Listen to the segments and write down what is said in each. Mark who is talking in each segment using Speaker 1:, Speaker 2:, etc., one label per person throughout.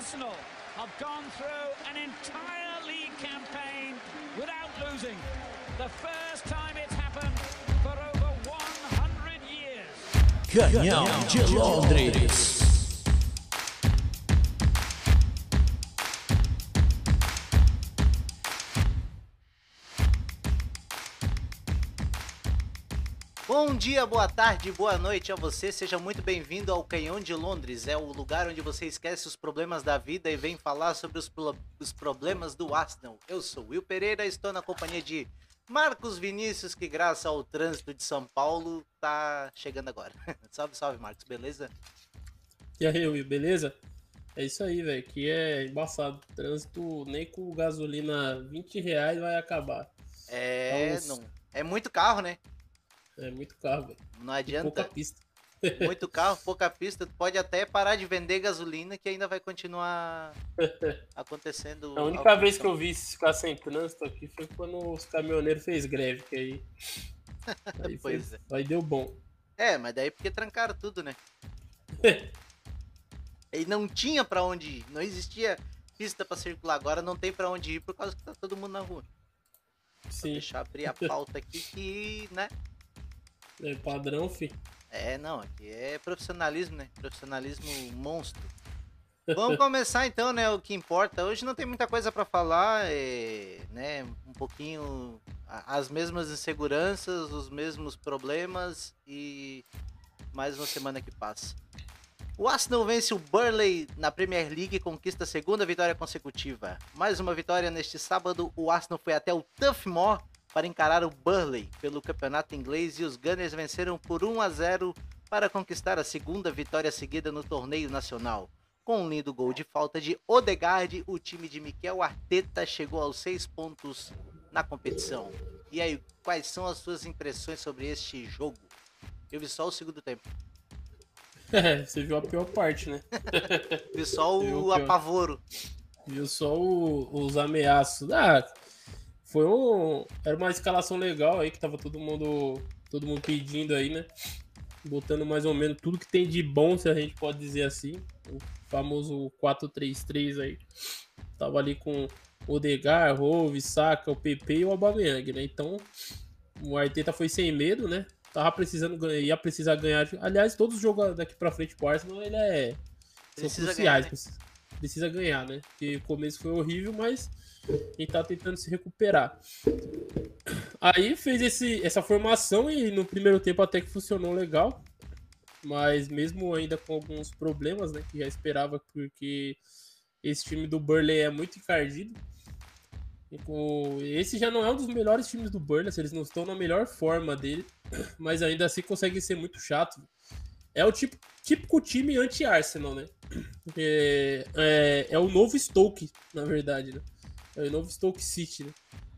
Speaker 1: Arsenal have gone through an entire league campaign without losing. The first time it's happened for over 100 years.
Speaker 2: Canhão de Londres.
Speaker 3: Dia, boa tarde, boa noite a você. Seja muito bem-vindo ao Canhão de Londres. É o lugar onde você esquece os problemas da vida e vem falar sobre os, pro- os problemas do Arsenal. Eu sou Will Pereira, estou na companhia de Marcos Vinícius, que graças ao trânsito de São Paulo tá chegando agora. salve, salve, Marcos, beleza?
Speaker 4: E aí, Will, beleza? É isso aí, velho. Que é embaçado. Trânsito nem com gasolina 20 reais vai acabar.
Speaker 3: É,
Speaker 4: Nossa.
Speaker 3: não, é muito carro, né?
Speaker 4: É muito carro, velho.
Speaker 3: Não
Speaker 4: E
Speaker 3: adianta.
Speaker 4: Pouca pista.
Speaker 3: Muito carro, pouca pista. Tu pode até parar de vender gasolina que ainda vai continuar acontecendo.
Speaker 4: A única vez que eu vi ficar sem trânsito aqui foi quando os caminhoneiros fez greve, que aí. Aí, foi,
Speaker 3: Pois é.
Speaker 4: aí deu bom.
Speaker 3: É, mas daí porque trancaram tudo, né? E não tinha pra onde ir, não existia pista pra circular. Agora não tem pra onde ir por causa que tá todo mundo na rua. Vou
Speaker 4: Sim,
Speaker 3: deixar eu abrir a pauta aqui que, né?
Speaker 4: É padrão, fi.
Speaker 3: É, não, aqui é profissionalismo, né? Profissionalismo monstro. Vamos começar então, né? O que importa. Hoje não tem muita coisa pra falar, é, né? Um pouquinho as mesmas inseguranças, os mesmos problemas e mais uma semana que passa. O Arsenal vence o Burley na Premier League e conquista a segunda vitória consecutiva. Mais uma vitória neste sábado, o Arsenal foi até o Turf Moor para encarar o Burley pelo campeonato inglês e os Gunners venceram por 1 a 0 para conquistar a segunda vitória seguida no torneio nacional. Com um lindo gol de falta de Odegaard, o time de Mikel Arteta chegou aos seis pontos na competição. E aí, quais são as suas impressões sobre este jogo? Eu vi só o segundo tempo.
Speaker 4: É, você viu a pior parte, né?
Speaker 3: Vi só o
Speaker 4: que-
Speaker 3: apavoro.
Speaker 4: Viu só o- os ameaços. Ah, foi um. Era uma escalação legal aí que tava todo mundo. Todo mundo pedindo aí, né? Botando mais ou menos tudo que tem de bom, se a gente pode dizer assim. O famoso 4-3-3 aí. Tava ali com Odegar, Rove, Saka, o PP e o Aubameyang, né? Então, o Arteta foi sem medo, né? Tava precisando ganhar, ia precisar ganhar. Aliás, todos os jogos daqui pra frente pro Arsenal, ele é são
Speaker 3: Precisa
Speaker 4: cruciais.
Speaker 3: ganhar, né?
Speaker 4: precisa, precisa ganhar, né? Porque o começo foi horrível, mas ele tá tentando se recuperar. Aí fez esse, essa formação e no primeiro tempo até que funcionou legal. Mas mesmo ainda com alguns problemas, né? Que já esperava, porque esse time do Burley é muito encardido. E Esse já não é um dos melhores times do Burley, eles não estão na melhor forma dele, mas ainda assim consegue ser muito chato. É o tipo, típico time anti-Arsenal, né? É, é, é o novo Stoke, na verdade, né? É o novo Stoke City, né?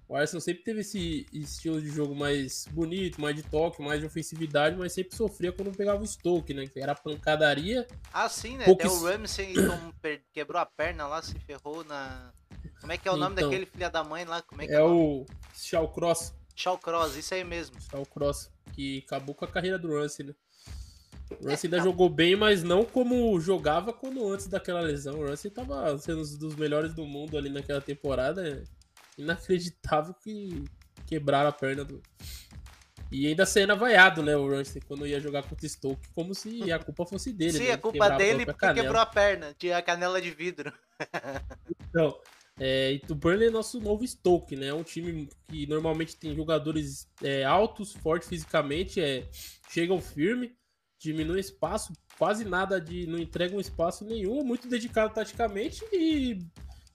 Speaker 4: O Arsenal sempre teve esse estilo de jogo mais bonito, mais de toque, mais de ofensividade, mas sempre sofria quando pegava o Stoke, né? Que era pancadaria.
Speaker 3: Ah, sim, né?
Speaker 4: Poucos-
Speaker 3: Até o Ramsey per- quebrou a perna lá, se ferrou na. Como é que é o nome
Speaker 4: Então.
Speaker 3: daquele filho da mãe lá? Como é que
Speaker 4: É
Speaker 3: nome?
Speaker 4: o Shawcross,
Speaker 3: Shawcross, isso aí mesmo.
Speaker 4: Shawcross, que acabou com a carreira do Ramsey, né? O Ramsey ainda jogou bem, mas não como jogava quando antes daquela lesão. O Ramsey tava sendo um dos melhores do mundo ali naquela temporada. É inacreditável que quebraram a perna do. E ainda sendo vaiado, né, o Ramsey, quando ia jogar contra o Stoke, como se a culpa fosse dele.
Speaker 3: sim,
Speaker 4: né,
Speaker 3: a culpa
Speaker 4: quebrar a
Speaker 3: dele
Speaker 4: própria
Speaker 3: porque
Speaker 4: canela.
Speaker 3: quebrou a perna, tinha a canela de vidro.
Speaker 4: Então, é, e o Burnley é nosso novo Stoke, né? É um time que normalmente tem jogadores é, altos, fortes fisicamente, é, chegam firme, diminui espaço, quase nada de. não entregam espaço nenhum, muito dedicado taticamente e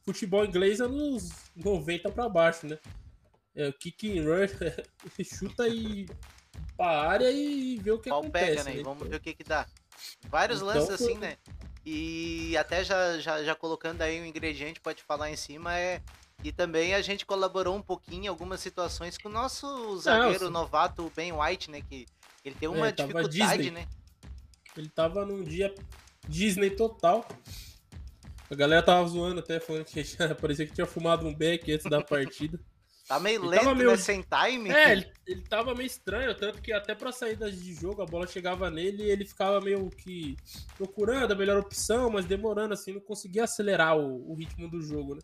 Speaker 4: futebol inglês é nos 90 para baixo, né? É, kick and run, chuta e pra área e vê o que
Speaker 3: Pau
Speaker 4: acontece.
Speaker 3: pega, né?
Speaker 4: né?
Speaker 3: Vamos ver o que que dá. Vários
Speaker 4: Então,
Speaker 3: lances assim, né? E até já, já, já colocando aí um ingrediente, pode falar em cima, é. E também a gente colaborou um pouquinho em algumas situações com o nosso zagueiro novato, Ben White, né? Que ele tem uma
Speaker 4: É,
Speaker 3: dificuldade,
Speaker 4: Disney.
Speaker 3: né?
Speaker 4: Ele tava num dia Disney total. A galera tava zoando até, falando que tinha, parecia que tinha fumado um beck antes da partida.
Speaker 3: Tá meio
Speaker 4: Ele
Speaker 3: lento,
Speaker 4: meio-
Speaker 3: né? Sem time.
Speaker 4: É, ele, ele tava meio estranho, tanto que até pra saídas de jogo a bola chegava nele e ele ficava meio que procurando a melhor opção, mas demorando assim, não conseguia acelerar o, o ritmo do jogo, né?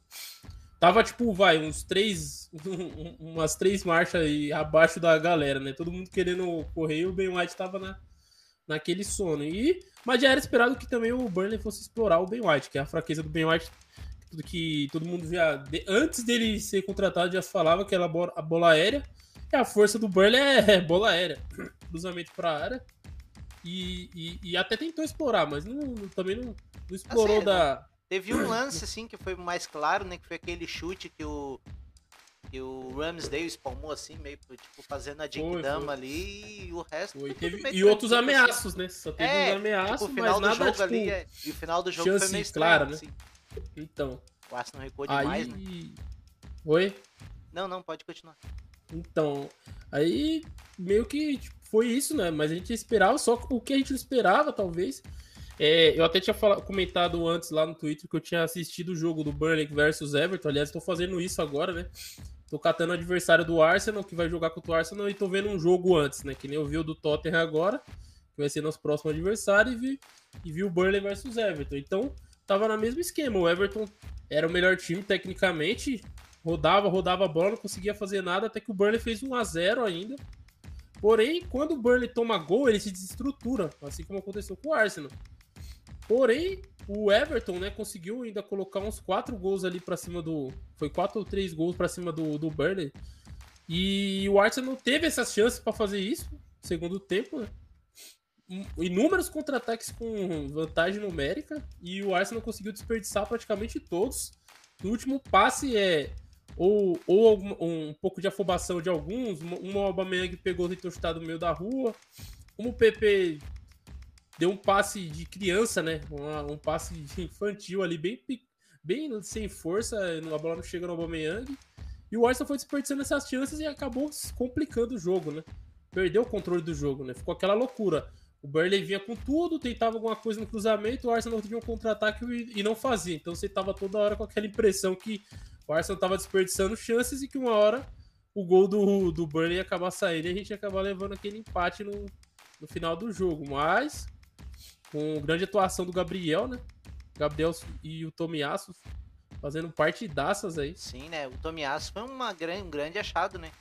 Speaker 4: Tava tipo, vai, uns três, umas três marchas aí abaixo da galera, né? Todo mundo querendo correr e o Ben White tava na, naquele sono. E, mas já era esperado que também o Burnley fosse explorar o Ben White, que é a fraqueza do Ben White tudo que todo mundo já. de- antes dele ser contratado, já falava que era a bola, aérea. E a força do Burley é bola aérea. Cruzamento pra área. E, e, e até tentou explorar, mas não, não- também não, não explorou
Speaker 3: Assim,
Speaker 4: da.
Speaker 3: Teve um lance, assim, que foi mais claro, né? Que foi aquele chute que o. Que o Ramsdale espalmou assim, meio tipo fazendo a
Speaker 4: Foi,
Speaker 3: Dama
Speaker 4: foi.
Speaker 3: ali e o resto.
Speaker 4: Foi, teve, e outros
Speaker 3: tranquilo, assim.
Speaker 4: ameaços, né? Só teve
Speaker 3: É,
Speaker 4: uns ameaços,
Speaker 3: Tipo, o
Speaker 4: mas
Speaker 3: final do
Speaker 4: nada,
Speaker 3: jogo
Speaker 4: tipo,
Speaker 3: ali, é, e o final do jogo foi meio estranho,
Speaker 4: clara, né?
Speaker 3: assim.
Speaker 4: Então.
Speaker 3: O Arsenal recuou demais, né?
Speaker 4: Aí. Oi?
Speaker 3: Não, não, pode continuar.
Speaker 4: Então, aí meio que tipo, foi isso, né? Mas a gente esperava, só o que a gente não esperava, talvez. É, eu até tinha fala- comentado antes lá no Twitter que eu tinha assistido o jogo do Burnley versus Everton. Aliás, estou fazendo isso agora, né? Tô catando o adversário do Arsenal, que vai jogar contra o Arsenal, e tô vendo um jogo antes, né? Que nem eu vi o do Tottenham agora, que vai ser nosso próximo adversário, e vi, e vi o Burnley versus Everton. Então, tava no mesmo esquema. O Everton era o melhor time tecnicamente, rodava, rodava a bola, não conseguia fazer nada, até que o Burnley fez 1 a 0 ainda. Porém, quando o Burnley toma gol, ele se desestrutura, assim como aconteceu com o Arsenal. Porém, o Everton, né, conseguiu ainda colocar uns quatro gols ali pra cima do. Foi quatro ou três gols pra cima do, do Burnley. E o Arsenal teve essas chances pra fazer isso, no segundo tempo, né? Inúmeros contra-ataques com vantagem numérica e o Arsenal conseguiu desperdiçar praticamente todos. No último passe é ou, ou algum- um pouco de afobação de alguns, uma- Aubameyang pegou e tentou do meio da rua, como o PP deu um passe de criança, né? Uma- um passe infantil ali, bem, bem sem força, a bola não chega no Aubameyang. E o Arsenal foi desperdiçando essas chances e acabou complicando o jogo, né? Perdeu o controle do jogo, né? Ficou aquela loucura. O Burnley vinha com tudo, tentava alguma coisa no cruzamento, o Arsenal tinha um contra-ataque e, e não fazia. Então você tava toda hora com aquela impressão que o Arsenal tava desperdiçando chances e que uma hora o gol do, do Burnley ia acabar saindo e a gente ia acabar levando aquele empate no, no final do jogo. Mas, com grande atuação do Gabriel, né? Gabriel e o Tomiasso fazendo partidaças aí.
Speaker 3: Sim, né? O Tomiasso foi uma gran, um grande achado, né?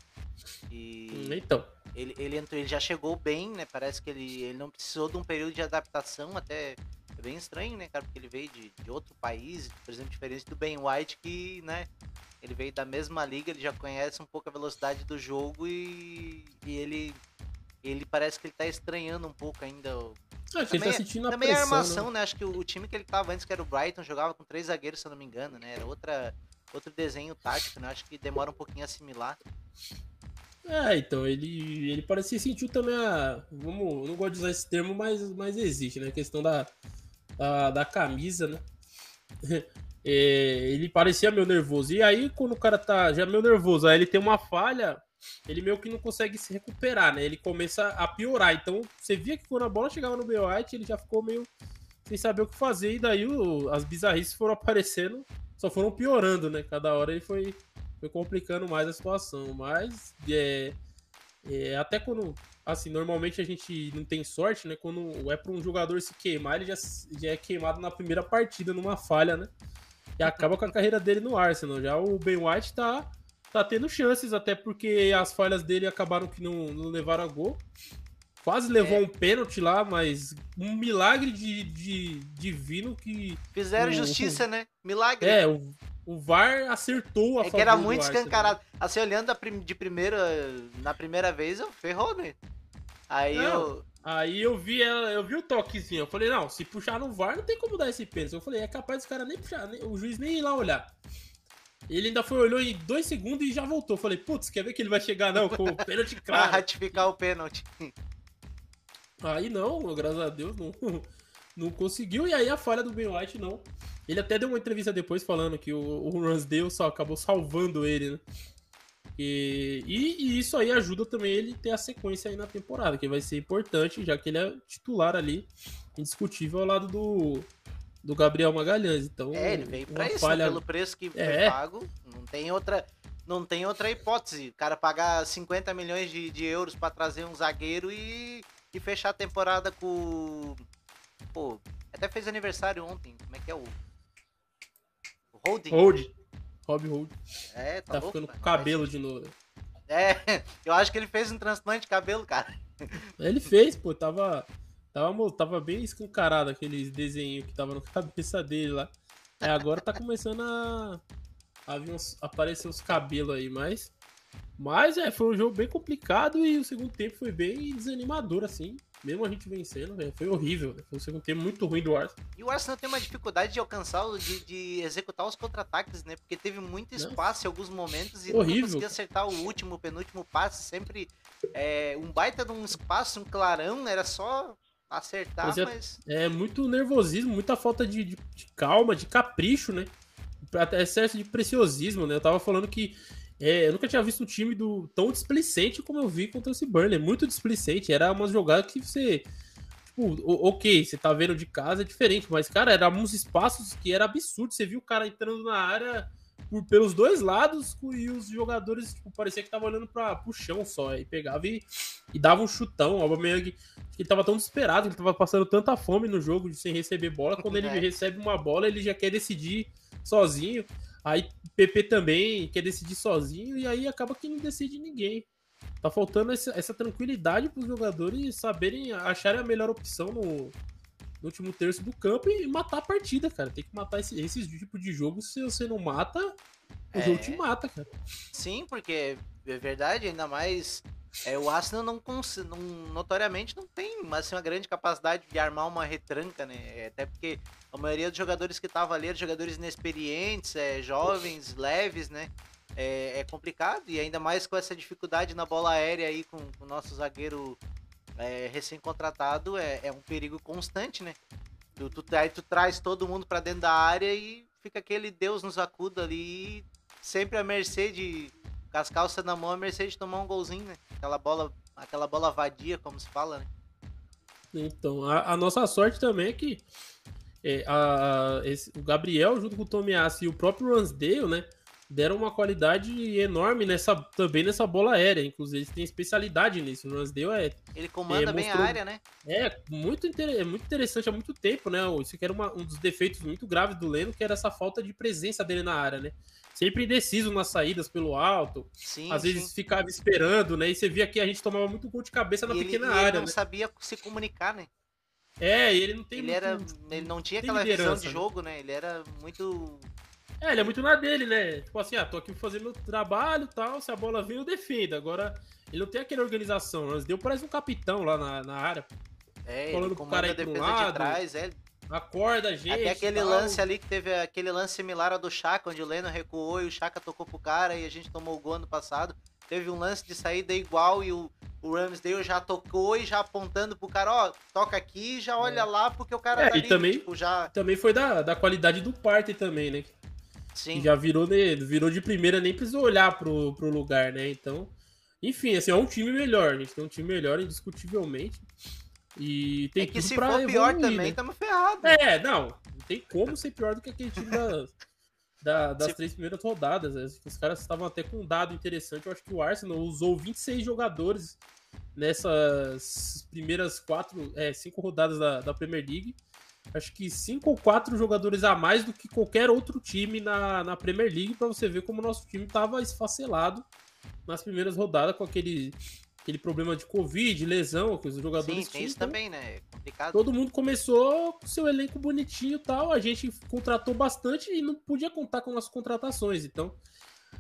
Speaker 3: E
Speaker 4: Então,
Speaker 3: ele, ele entrou, ele já chegou bem, né? Parece que ele, ele não precisou de um período de adaptação, até é bem estranho, né, cara? Porque ele veio de, de outro país, por exemplo, diferente do Ben White, que, né? Ele veio da mesma liga, ele já conhece um pouco a velocidade do jogo e, e ele, ele parece que ele tá estranhando um pouco ainda. o-
Speaker 4: acho que ele tá
Speaker 3: Também-
Speaker 4: sentindo a
Speaker 3: Também a
Speaker 4: pressão,
Speaker 3: armação,
Speaker 4: né?
Speaker 3: né? Acho que o, o time que ele tava antes, que era o Brighton, jogava com três zagueiros, se eu não me engano, né? Era outra, outro desenho tático, né? Acho que demora um pouquinho a assimilar.
Speaker 4: É, então, ele, ele parecia sentiu também a. Vamos, eu não gosto de usar esse termo, mas, mas existe, né? A questão da, da, da camisa, né? É, ele parecia meio nervoso. E aí, quando o cara tá já meio nervoso, aí ele tem uma falha, ele meio que não consegue se recuperar, né? Ele começa a piorar. Então, você via que quando a bola chegava no Bale White, ele já ficou meio sem saber o que fazer. E daí o- as bizarrices foram aparecendo, só foram piorando, né? Cada hora ele foi, foi complicando mais a situação. Mas é, é, até quando. Assim, normalmente a gente não tem sorte, né? Quando é para um jogador se queimar, ele já, já é queimado na primeira partida, numa falha, né? E acaba com a carreira dele no Arsenal. Já o Ben White tá, tá tendo chances, até porque as falhas dele acabaram que não, não levaram a gol. Quase levou
Speaker 3: É.
Speaker 4: um pênalti lá, mas um milagre de, de divino que.
Speaker 3: Fizeram
Speaker 4: O-
Speaker 3: justiça, né? Milagre.
Speaker 4: É, o, o VAR acertou a
Speaker 3: É que era
Speaker 4: do
Speaker 3: muito escancarado. Assim, olhando de primeira, na primeira vez, eu ferrou, né? Aí
Speaker 4: Não.
Speaker 3: eu.
Speaker 4: Aí eu vi ela, eu vi o toquezinho. Eu falei, não, se puxar no VAR, não tem como dar esse pênalti. Eu falei, é capaz dos caras nem puxar, nem- o juiz nem ir lá olhar. Ele ainda foi, olhou em dois segundos e já voltou. Falei, putz, quer ver que ele vai chegar não com o pênalti
Speaker 3: Pra
Speaker 4: claro.
Speaker 3: ratificar o pênalti.
Speaker 4: Aí não, graças a Deus, não, não conseguiu. E aí a falha do Ben White, não. Ele até deu uma entrevista depois falando que o, o Ransdale só acabou salvando ele, né? E, e, e isso aí ajuda também ele ter a sequência aí na temporada, que vai ser importante, já que ele é titular ali, indiscutível ao lado do, do Gabriel Magalhães. Então,
Speaker 3: É, ele veio pra isso,
Speaker 4: falha...
Speaker 3: né? pelo preço que foi
Speaker 4: É.
Speaker 3: pago. Não tem outra. não tem outra hipótese. O cara pagar 50 milhões de, de euros para trazer um zagueiro e, e fechar a temporada com. Pô, até fez aniversário ontem. Como é que é o. O Holding?
Speaker 4: Hold. Rob Hold.
Speaker 3: É, tá,
Speaker 4: Tá
Speaker 3: louco,
Speaker 4: ficando com cabelo de novo.
Speaker 3: É, eu acho que ele fez um transplante de cabelo, cara.
Speaker 4: Ele fez, pô, tava. Tava, tava bem escancarado aqueles desenhos que tava na cabeça dele lá. É, agora tá começando a, a uns- aparecer os cabelos aí, mas. Mas é, foi um jogo bem complicado e o segundo tempo foi bem desanimador, assim. Mesmo a gente vencendo, velho, foi horrível. né? Foi um segundo tempo muito ruim do Arsenal.
Speaker 3: E o Arsenal tem uma dificuldade de alcançar, de, de executar os contra-ataques, né? Porque teve muito espaço em alguns momentos e
Speaker 4: Horrível.
Speaker 3: não conseguia acertar o último, o penúltimo passe. Sempre é, um baita de um espaço, um clarão, era só acertar,
Speaker 4: Mas é-
Speaker 3: mas.
Speaker 4: É muito nervosismo, muita falta de, de- de calma, de capricho, né? Até excesso de preciosismo, né? Eu tava falando que é, eu nunca tinha visto um time do, tão displicente como eu vi contra esse Burnley. Muito displicente. Era uma jogada que você. Tipo, o- ok, você tá vendo de casa é diferente, mas, cara, era uns espaços que era absurdo. Você viu o cara entrando na área por- pelos dois lados e os jogadores, tipo, parecia que tava olhando pra, pro chão só. Aí pegava e, e dava um chutão. O Aubameyang ele tava tão desesperado, ele tava passando tanta fome no jogo de sem receber bola. Quando ele
Speaker 3: É.
Speaker 4: recebe uma bola, ele já quer decidir sozinho. Aí PP também quer decidir sozinho e aí acaba que não decide ninguém. Tá faltando essa, essa tranquilidade para os jogadores saberem acharem a melhor opção no, no último terço do campo e matar a partida, cara. Tem que matar esse, esse tipo de jogo. Se você não mata, o
Speaker 3: É.
Speaker 4: jogo te mata, cara.
Speaker 3: Sim, porque é verdade, ainda mais. É, o Arsenal não, não notoriamente não tem mas, assim, uma grande capacidade de armar uma retranca, né? É, Até porque a maioria dos jogadores que estavam ali eram jogadores inexperientes, é, jovens, leves, né? É, é complicado, e ainda mais com essa dificuldade na bola aérea aí com com o nosso zagueiro é, recém-contratado, é, é um perigo constante, né? Tu, tu, aí tu traz todo mundo pra dentro da área e fica aquele Deus nos acuda ali, sempre à mercê de. Com as calças na mão, à mercê de tomar um golzinho, né? Aquela bola, aquela bola vadia, como se fala, né?
Speaker 4: Então, a, a nossa sorte também é que é, a- esse- o Gabriel, junto com o Tomiassi e o próprio Ransdale, né? Deram uma qualidade enorme nessa, também nessa bola aérea. Inclusive, eles têm especialidade nisso. O Ransdale é
Speaker 3: Ele comanda
Speaker 4: É,
Speaker 3: bem
Speaker 4: mostrou-
Speaker 3: a área, né?
Speaker 4: É, muito, é muito interessante há muito tempo, né? Isso que era uma- um dos defeitos muito graves do Leno, que era essa falta de presença dele na área, né? Sempre indeciso nas saídas pelo alto,
Speaker 3: Sim,
Speaker 4: às
Speaker 3: sim.
Speaker 4: vezes ficava esperando, né? E você via que a gente tomava muito gol de cabeça na
Speaker 3: E ele,
Speaker 4: pequena
Speaker 3: ele
Speaker 4: área,
Speaker 3: não
Speaker 4: né?
Speaker 3: sabia se comunicar, né?
Speaker 4: É, e ele não tem
Speaker 3: Ele
Speaker 4: muito-
Speaker 3: era. Ele não tinha aquela visão de
Speaker 4: né?
Speaker 3: jogo, né? Ele era muito.
Speaker 4: É, ele é muito na dele, né? Tipo assim, ah, tô aqui fazer meu trabalho e tal, se a bola vem eu defendo. Agora, ele não tem aquela organização, mas deu parece um capitão lá na, na área.
Speaker 3: É,
Speaker 4: Falando
Speaker 3: ele
Speaker 4: pro cara
Speaker 3: a
Speaker 4: pra um
Speaker 3: defesa de
Speaker 4: lado,
Speaker 3: trás, é.
Speaker 4: Acorda a gente.
Speaker 3: Até aquele
Speaker 4: tal.
Speaker 3: lance ali que teve aquele lance similar ao do Chaka, onde o Leno recuou e o Chaka tocou pro cara e a gente tomou o gol ano passado. Teve um lance de saída igual e o, o Ramsdale já tocou e já apontando pro cara, ó, toca aqui e já olha lá porque o cara
Speaker 4: É,
Speaker 3: tá
Speaker 4: e também-
Speaker 3: tipo, já...
Speaker 4: Também foi da, da qualidade do Partey também, né?
Speaker 3: Sim,
Speaker 4: Que já virou, né, virou de primeira, nem precisou olhar pro, pro lugar, né? Então, enfim, assim, é um time melhor. A gente tem um time melhor, indiscutivelmente. E tem
Speaker 3: é que
Speaker 4: tudo
Speaker 3: se
Speaker 4: pra
Speaker 3: for pior
Speaker 4: evoluir,
Speaker 3: também,
Speaker 4: né?
Speaker 3: tamo ferrado.
Speaker 4: É, não. Não tem como ser pior do que aquele time da- da- das
Speaker 3: Se-
Speaker 4: três primeiras rodadas. né? Os caras estavam até com um dado interessante. Eu acho que o Arsenal usou 26 jogadores nessas primeiras quatro, é, cinco rodadas da, da Premier League. Acho que cinco ou quatro jogadores a mais do que qualquer outro time na, na Premier League, para você ver como o nosso time estava esfacelado nas primeiras rodadas com aquele, aquele problema de Covid, lesão, que os jogadores
Speaker 3: Sim,
Speaker 4: tinham.
Speaker 3: isso
Speaker 4: Então,
Speaker 3: também, né? É complicado.
Speaker 4: Todo mundo começou com seu elenco bonitinho e tal. A gente contratou bastante e não podia contar com nossas contratações. Então,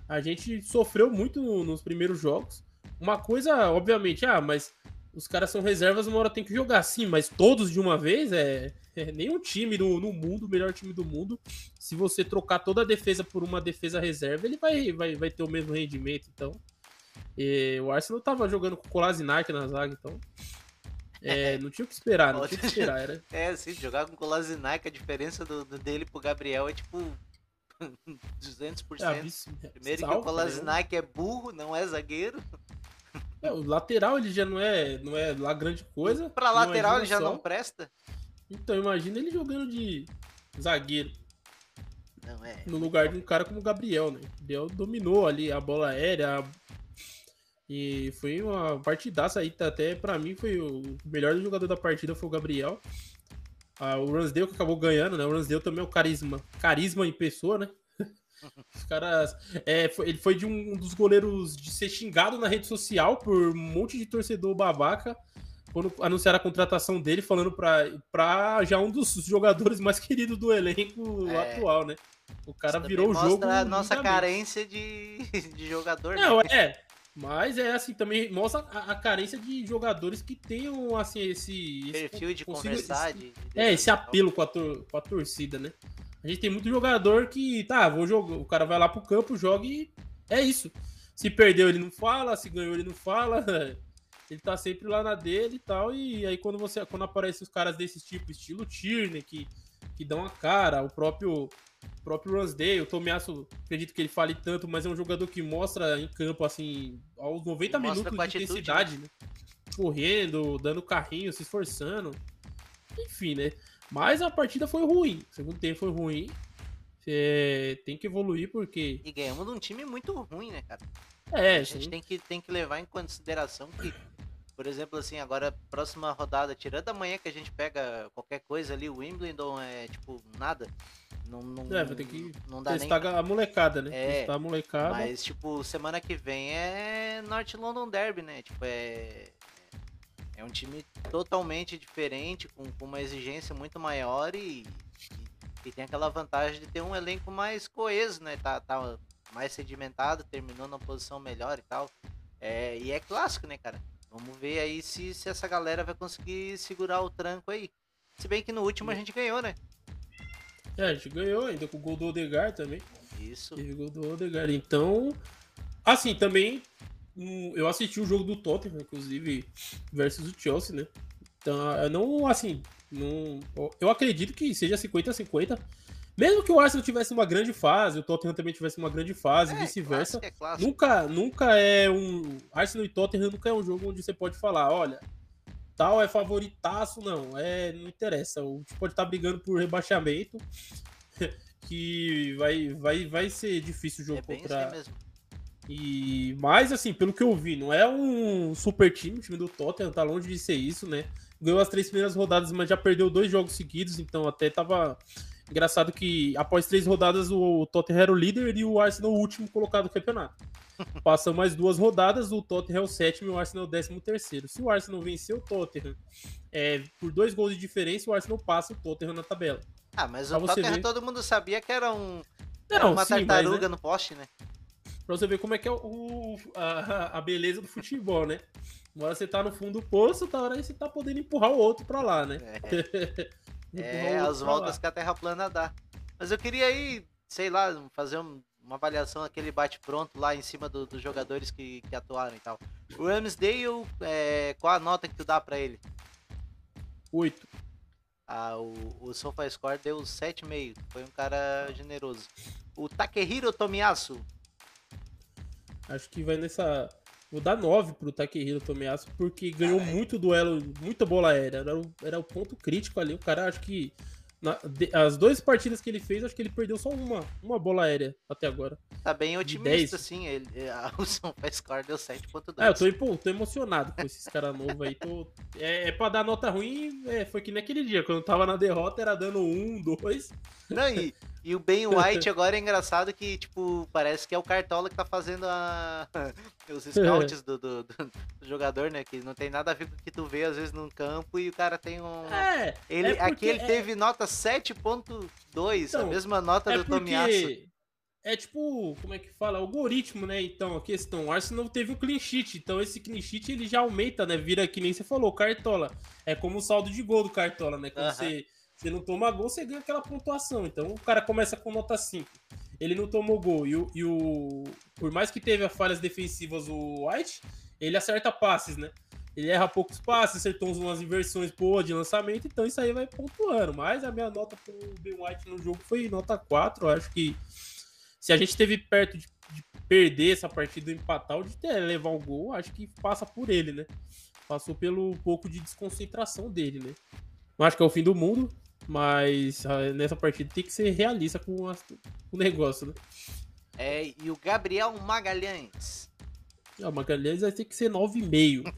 Speaker 4: a gente sofreu muito no- nos primeiros jogos. Uma coisa, obviamente, ah, mas os caras são reservas, uma hora tem que jogar sim, mas todos de uma vez é. é nenhum time no, no mundo, o melhor time do mundo, se você trocar toda a defesa por uma defesa reserva, ele vai, vai, vai ter o mesmo rendimento. Então, eh, o Arsenal tava jogando com o Kolasinac na zaga, então. é, não tinha o que esperar, não tinha o que esperar. Era,
Speaker 3: É, assim, jogar com o Kolasinac, a diferença do, do dele pro Gabriel é tipo 200%.
Speaker 4: É abis-
Speaker 3: Primeiro que
Speaker 4: salto,
Speaker 3: o Kolasinac é burro, não é zagueiro.
Speaker 4: É, o lateral ele já não é, não é lá grande coisa.
Speaker 3: Pra lateral
Speaker 4: Imagina
Speaker 3: ele já
Speaker 4: só.
Speaker 3: não presta.
Speaker 4: Então imagina ele jogando de zagueiro.
Speaker 3: Não, é.
Speaker 4: no lugar de um cara como o Gabriel, né? O Gabriel dominou ali a bola aérea. E foi uma partidaça aí, tá até pra mim foi o melhor jogador da partida foi o Gabriel. Ah, o Ransdale que acabou ganhando, né? O Ransdale também é o carisma, carisma em pessoa, né? Os caras. É, foi- ele foi de um dos goleiros de ser xingado na rede social por um monte de torcedor babaca quando anunciaram a contratação dele, falando pra, pra já um dos jogadores mais queridos do elenco
Speaker 3: É.
Speaker 4: atual, né? O cara virou o jogo.
Speaker 3: Mostra a nossa carência de, de jogador.
Speaker 4: Não,
Speaker 3: né?
Speaker 4: é. Mas é assim, também mostra a, a carência de jogadores que tenham assim esse. esse
Speaker 3: Perfil de
Speaker 4: consigo-
Speaker 3: conversar.
Speaker 4: esse-
Speaker 3: de-
Speaker 4: é, esse apelo com a, tor- com a torcida, né? A gente tem muito jogador que, tá, vou jogar. O cara vai lá pro campo, joga e é isso. Se perdeu, ele não fala, se ganhou, ele não fala. Ele tá sempre lá na dele e tal. E aí quando você quando aparecem os caras desse tipo, estilo Tierney, que, que dão a cara, o próprio o próprio Ransdale, o Tomiasso, acredito que ele fale tanto, mas é um jogador que mostra em campo, assim, aos 90
Speaker 3: E mostra
Speaker 4: minutos de
Speaker 3: atitude,
Speaker 4: intensidade, né? Correndo, dando carrinho, se esforçando. Enfim, né? Mas a partida foi ruim. O segundo tempo foi ruim. É, tem que evoluir porque.
Speaker 3: E ganhamos de um time muito ruim, né, cara?
Speaker 4: É,
Speaker 3: A gente
Speaker 4: sim.
Speaker 3: tem que, tem que levar em consideração que, por exemplo, assim, agora, próxima rodada, tirando amanhã que a gente pega qualquer coisa ali, o Wimbledon é tipo nada. Não, não,
Speaker 4: É, vai ter que
Speaker 3: não dá nem.
Speaker 4: testar a molecada, né?
Speaker 3: É,
Speaker 4: testar a molecada.
Speaker 3: Mas, tipo, semana que vem é North London Derby, né? Tipo, é. É um time totalmente diferente, com, com uma exigência muito maior e, e, e tem aquela vantagem de ter um elenco mais coeso, né? Tá, tá mais sedimentado, terminou numa posição melhor e tal. É, e é clássico, né, cara? Vamos ver aí se, se essa galera vai conseguir segurar o tranco aí. Se bem que no último a gente ganhou, né?
Speaker 4: É, a gente ganhou ainda com o gol do Odegar também.
Speaker 3: Isso.
Speaker 4: Teve gol do Odegaard. Então, assim, também hum, eu assisti o jogo do Tottenham, inclusive, versus o Chelsea, né? Então, eu não, assim, não, eu acredito que seja 50-50. Mesmo que o Arsenal tivesse uma grande fase, o Tottenham também tivesse uma grande fase,
Speaker 3: É,
Speaker 4: vice-versa.
Speaker 3: É.
Speaker 4: Nunca, nunca é um. Arsenal e Tottenham nunca é um jogo onde você pode falar, olha, tal é favoritaço, não. É, não interessa. O time pode estar brigando por rebaixamento. Que vai, vai, vai ser difícil o jogo
Speaker 3: É
Speaker 4: contra.
Speaker 3: assim mesmo.
Speaker 4: E mas assim, pelo que eu vi, não é um super time, o time do Tottenham tá longe de ser isso, né? Ganhou as três primeiras rodadas, mas já perdeu dois jogos seguidos, então até tava engraçado que após três rodadas o Tottenham era o líder e o Arsenal o último colocado no campeonato. Passam mais duas rodadas, o Tottenham é o sétimo e o Arsenal é o décimo terceiro. Se o Arsenal vencer o Tottenham é, por dois gols de diferença, o Arsenal passa o Tottenham na tabela.
Speaker 3: Ah, mas
Speaker 4: Pra
Speaker 3: o Tottenham
Speaker 4: ver.
Speaker 3: todo mundo sabia que era um era
Speaker 4: Não,
Speaker 3: uma
Speaker 4: sim, mas,
Speaker 3: tartaruga
Speaker 4: né?
Speaker 3: no poste, né?
Speaker 4: Pra você ver como é que é o, a, a beleza do futebol, né? Uma hora você tá no fundo do poço, outra hora você tá podendo empurrar o outro pra lá, né? Empurrar
Speaker 3: É, as voltas que a Terra plana dá. Mas eu queria aí, sei lá, fazer um- uma avaliação daquele bate-pronto lá em cima do- dos jogadores que, que atuaram e tal. O Ramsdale, é, qual a nota que tu dá pra ele?
Speaker 4: Oito.
Speaker 3: Ah, o, o SofaScore deu 7,5. Foi um cara generoso. O Takehiro Tomiyasu,
Speaker 4: Acho que vai nessa. Vou dar 9 pro Takehiro Tomiyasu, porque ganhou
Speaker 3: Caralho.
Speaker 4: muito duelo, muita bola aérea. Era o, era o ponto crítico ali. O cara, acho que. na- de- as duas partidas que ele fez, acho que ele perdeu só uma, uma bola aérea até agora.
Speaker 3: tá bem
Speaker 4: 10.
Speaker 3: otimista, assim. Ele, é, o SofaScore deu 7,2.
Speaker 4: Ah, eu tô, empo- tô emocionado com esses caras novos aí. Tô, é, é pra dar nota ruim, é, foi que naquele dia, quando tava na derrota, era dando um, dois.
Speaker 3: Não, e, e o Ben White agora é engraçado que, tipo, parece que é o Cartola que tá fazendo a... os scouts do, do, do- do jogador, né? Que não tem nada a ver com o que tu vê, às vezes, num campo e o cara tem um...
Speaker 4: É,
Speaker 3: ele,
Speaker 4: é
Speaker 3: aqui ele
Speaker 4: é-
Speaker 3: teve nota 7.2, a
Speaker 4: Então,
Speaker 3: mesma nota
Speaker 4: é
Speaker 3: do
Speaker 4: porque é tipo, como é que fala? Algoritmo, né? Então, a questão, o Arsenal teve um clean sheet, então esse clean sheet ele já aumenta, né? Vira que nem você falou, cartola. É como o saldo de gol do cartola, né? Quando
Speaker 3: Aham.
Speaker 4: você, você não toma gol, você ganha aquela pontuação. Então, o cara começa com nota 5. Ele não tomou gol e o, e o por mais que teve as falhas defensivas o White, ele acerta passes, né? Ele erra poucos passes, acertou umas inversões boas de lançamento, então isso aí vai pontuando. Mas a minha nota pro Ben White no jogo foi nota 4. Eu acho que se a gente esteve perto de, de perder essa partida empatar ou de ter, levar um gol, acho que passa por ele, né? Passou pelo pouco de desconcentração dele, né? Não acho que é o fim do mundo, Mas ah, nessa partida tem que ser realista com o negócio, né?
Speaker 3: É, e o Gabriel Magalhães.
Speaker 4: Ah, o Magalhães vai ter que ser 9,5.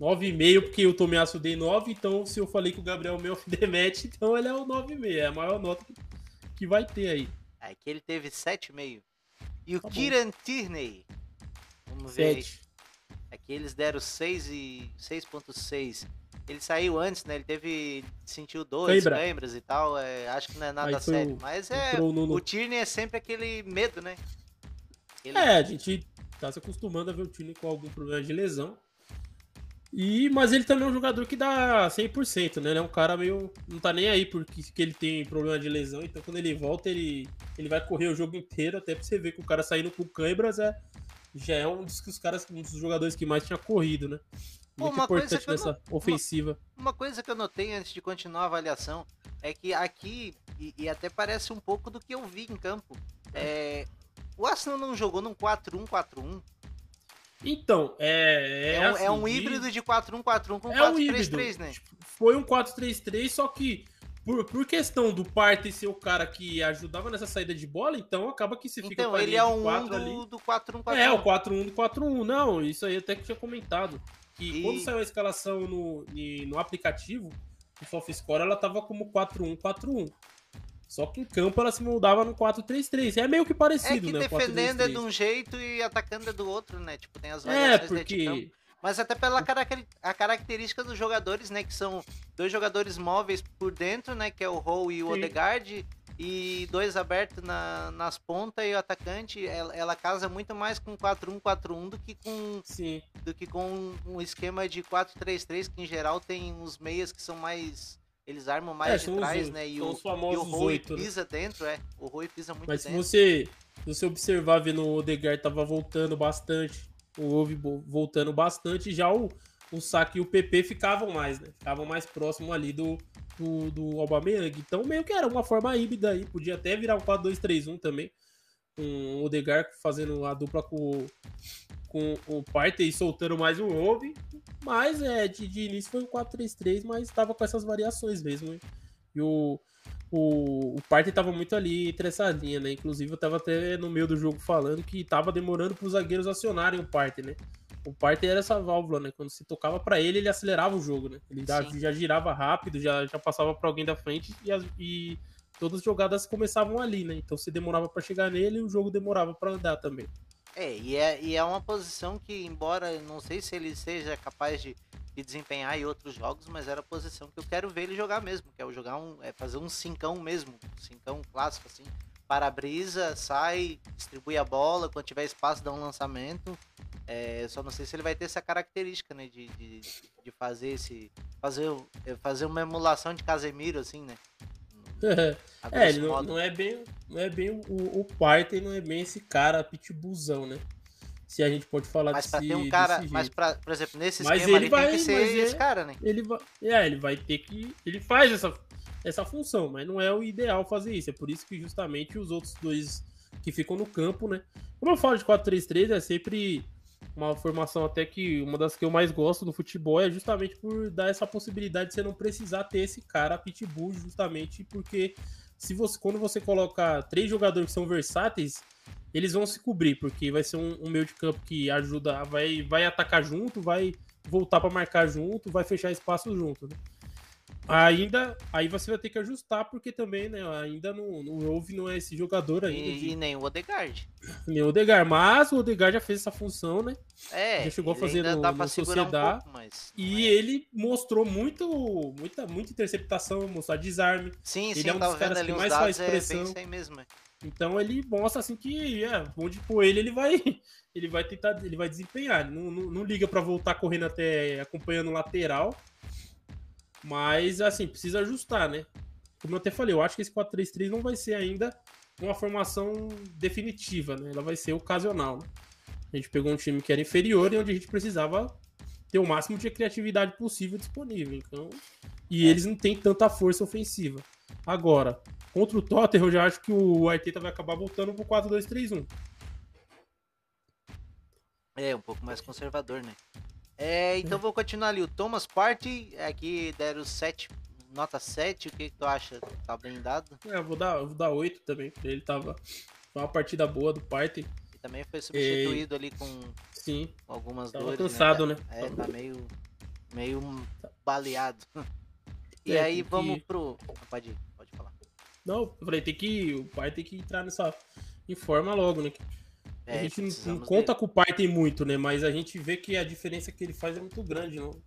Speaker 4: 9,5, porque o Tomiasso dei 9, então se eu falei que o Gabriel é o meu match, então ele é o 9,5. É a maior nota que, que vai ter aí.
Speaker 3: Aqui ele teve 7,5. E o
Speaker 4: Tá bom.
Speaker 3: Kieran Tierney. Vamos ver aí.
Speaker 4: 7.
Speaker 3: Aqui eles deram 6 e 6.6. Ele saiu antes, né? Ele teve. sentiu
Speaker 4: Cãibra.
Speaker 3: câimbras e tal. é, acho que não é nada sério.
Speaker 4: o-
Speaker 3: Mas é.
Speaker 4: entrou no-
Speaker 3: O Tierney é sempre aquele medo, né? Ele-
Speaker 4: É, a gente tá se acostumando a ver o time com algum problema de lesão. E, mas ele também é um jogador que dá 100%, né? Ele é um cara meio. Não tá nem aí porque que ele tem problema de lesão. Então, quando ele volta, ele, ele vai correr o jogo inteiro. Até pra você ver que o cara saindo com câimbras é, já é um dos, os caras, um dos jogadores que mais tinha corrido, né?
Speaker 3: Pô,
Speaker 4: Muito
Speaker 3: uma coisa
Speaker 4: importante
Speaker 3: que eu
Speaker 4: nessa ofensiva.
Speaker 3: Uma coisa que eu notei antes de continuar a avaliação é que aqui, e, e até parece um pouco do que eu vi em campo, é, o Arsenal não jogou num 4-1-4-1.
Speaker 4: Então, é.
Speaker 3: É,
Speaker 4: É,
Speaker 3: um, é um
Speaker 4: assim,
Speaker 3: híbrido de 4-1-4-1 com
Speaker 4: É um.
Speaker 3: 4-3-3, né?
Speaker 4: Foi um 4-3-3, só que por, por questão do Partey ser o cara que ajudava nessa saída de bola, então acaba que você fica
Speaker 3: Então,
Speaker 4: com a
Speaker 3: ele é um 1
Speaker 4: quatro ali.
Speaker 3: do, do 4-1-4-1.
Speaker 4: É, o 4-1 do 4-1. Não, isso aí até que tinha comentado. Que
Speaker 3: E-
Speaker 4: quando saiu a escalação no, e- no aplicativo, o SofaScore, ela tava como 4-1-4-1. Só que em campo ela se moldava no 4-3-3. É meio que
Speaker 3: É
Speaker 4: parecido,
Speaker 3: que
Speaker 4: né?
Speaker 3: defendendo é
Speaker 4: 4-3-3.
Speaker 3: de um jeito e atacando é do outro, né? Tipo, tem as
Speaker 4: É,
Speaker 3: variações campo.
Speaker 4: porque.
Speaker 3: Mas até pela a característica dos jogadores, né? Que são dois jogadores móveis por dentro, né? Que é o Hall e o
Speaker 4: Sim.
Speaker 3: Odegaard. E dois abertos na- nas pontas e o atacante, ela, ela casa muito mais com 4-1-4-1 do que com
Speaker 4: Sim.
Speaker 3: do que com um esquema de 4-3-3, que em geral tem uns meias que são mais. Eles armam mais
Speaker 4: É,
Speaker 3: de
Speaker 4: os
Speaker 3: trás,
Speaker 4: oito,
Speaker 3: né? E o,
Speaker 4: os
Speaker 3: e o
Speaker 4: famosos
Speaker 3: Rui
Speaker 4: oito, né?
Speaker 3: pisa dentro, é. O Rui pisa muito
Speaker 4: Mas se
Speaker 3: dentro.
Speaker 4: você, se você observar, vendo o Odegaard tava voltando bastante, o Ove voltando bastante, já o, o Saka e o PP ficavam mais, né? Ficavam mais próximo ali do, do, do Aubameyang. Então meio que era uma forma híbrida aí, podia até virar um 4-2-3-1 também, com o Odegaard fazendo a dupla com, com o Partey soltando mais o Ove, mas é, de, de início foi um 4-3-3, mas tava com essas variações mesmo, hein? E o, o, o Partey tava muito ali entre essa linha, né? Inclusive eu tava até no meio do jogo falando que tava demorando pros zagueiros acionarem o Partey, né? O Partey era essa válvula, né? Quando se tocava pra ele, ele acelerava o jogo, né? Ele já, já girava rápido, já, já passava pra alguém da frente e, as- e todas as jogadas começavam ali, né? Então se demorava pra chegar nele, o jogo demorava pra andar também.
Speaker 3: É, e é, e é uma posição que, embora eu não sei se ele seja capaz de, de desempenhar em outros jogos, mas era a posição que eu quero ver ele jogar mesmo, que é o jogar um, é fazer um cincão mesmo, um cincão clássico assim, para a brisa, sai, distribui a bola, quando tiver espaço dá um lançamento. É, só não sei se ele vai ter essa característica, né, de, de, de fazer esse, fazer, é, fazer uma emulação de Casemiro assim, né?
Speaker 4: É, ele não, não é bem, não é bem o, o Partey, não é bem esse cara pitbullzão, né? Se a gente pode falar
Speaker 3: Mas pra
Speaker 4: desse,
Speaker 3: ter um cara, mas pra, por exemplo, nesse
Speaker 4: Mas
Speaker 3: esquema
Speaker 4: ele vai-
Speaker 3: tem que ser
Speaker 4: é-
Speaker 3: esse cara, né?
Speaker 4: ele vai, é, ele vai ter que, ele faz essa, essa função, mas não é o ideal fazer isso. É por isso que justamente os outros dois que ficam no campo, né? Como eu falo de 4-3-3, é sempre uma formação até que uma das que eu mais gosto no futebol é justamente por dar essa possibilidade de você não precisar ter esse cara pitbull, justamente porque se você quando você coloca três jogadores que são versáteis, eles vão se cobrir, porque vai ser um, um meio de campo que ajuda, vai, vai atacar junto, vai voltar para marcar junto, vai fechar espaço junto, né? Ainda, aí você vai ter que ajustar, porque também, né, ainda no, no Rove não é esse jogador ainda,
Speaker 3: E,
Speaker 4: de,
Speaker 3: nem o Odegaard.
Speaker 4: nem o Odegaard, mas o Odegaard já fez essa função, né?
Speaker 3: É,
Speaker 4: Já chegou a fazer no-
Speaker 3: dá
Speaker 4: no
Speaker 3: pra segurar
Speaker 4: Sociedad,
Speaker 3: um pouco, mas...
Speaker 4: E ele mostrou muito, muita, muita interceptação, mostrar desarme.
Speaker 3: Sim,
Speaker 4: ele
Speaker 3: sim,
Speaker 4: é um dos caras que mais faz
Speaker 3: é
Speaker 4: pressão.
Speaker 3: aí mesmo. é.
Speaker 4: Então ele mostra assim que é, onde for ele, ele vai, ele vai tentar, ele vai desempenhar. Ele não, não, não liga pra voltar correndo até acompanhando o lateral. Mas assim, precisa ajustar, né? Como eu até falei, eu acho que esse 4-3-3 não vai ser ainda uma formação definitiva, né? Ela vai ser ocasional. Né? A gente pegou um time que era inferior e onde a gente precisava ter o máximo de criatividade possível disponível. Então, e eles não têm tanta força ofensiva. Agora, contra o Tottenham, eu já acho que o Arteta vai acabar voltando pro 4-2-3-1.
Speaker 3: É, um pouco mais conservador, né? É, então vou continuar ali. O Thomas Partey, aqui deram 7, nota 7, o que, que tu acha? Tá bem dado?
Speaker 4: É, eu vou dar, eu vou dar 8 também, ele tava. Foi uma partida boa do Party.
Speaker 3: E também foi substituído ali com,
Speaker 4: Sim,
Speaker 3: com algumas
Speaker 4: tava
Speaker 3: dores.
Speaker 4: cansado, né?
Speaker 3: É, tá meio, meio baleado. E
Speaker 4: É,
Speaker 3: aí
Speaker 4: tem que-
Speaker 3: vamos pro. Pode ir, pode falar.
Speaker 4: Não, eu falei, tem que. O Party tem que entrar nessa. Em forma logo, né?
Speaker 3: É,
Speaker 4: a gente não- não conta com o Party muito, né? Mas a gente vê que a diferença que ele faz é muito grande no,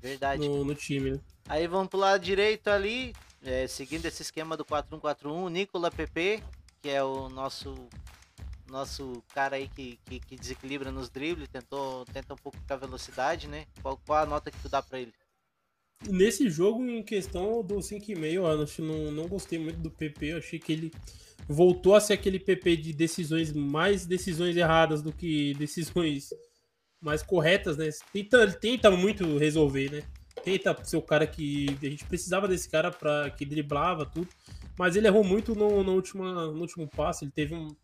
Speaker 3: Verdade.
Speaker 4: no, no time, né?
Speaker 3: Aí vamos pro lado direito ali, é, seguindo esse esquema do 4-1-4-1, Nicola PP, que é o nosso nosso cara aí que, que, que desequilibra nos dribles, tentou, tenta um pouco com a velocidade, né? Qual, qual a nota que tu dá pra ele?
Speaker 4: Nesse jogo, em questão dou 5,5, eu não, não gostei muito do PP. Eu achei que ele voltou a ser aquele PP de decisões, mais decisões erradas do que decisões mais corretas, né? Tenta, tenta muito resolver, né? Tenta ser o cara que a gente precisava desse cara para que driblava tudo, mas ele errou muito no, no, último, no último passe. Ele teve um-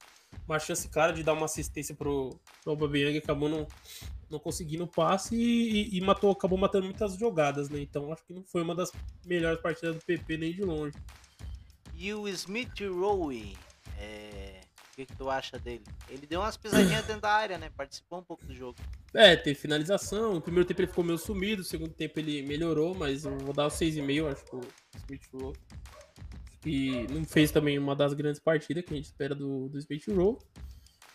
Speaker 4: uma chance clara de dar uma assistência pro, pro Aubameyang e acabou não, não conseguindo o passe e, e- e matou, acabou matando muitas jogadas, né? Então acho que não foi uma das melhores partidas do PP nem de longe.
Speaker 3: E o Smith Rowe, é, o que, que tu acha dele? Ele deu umas pisadinhas dentro da área, né? Participou um pouco do jogo.
Speaker 4: É, teve finalização. No primeiro tempo ele ficou meio sumido, no segundo tempo ele melhorou, mas eu vou dar o 6,5, acho que o Smith Rowe. Que não fez também uma das grandes partidas que a gente espera do, do Smith Rowe.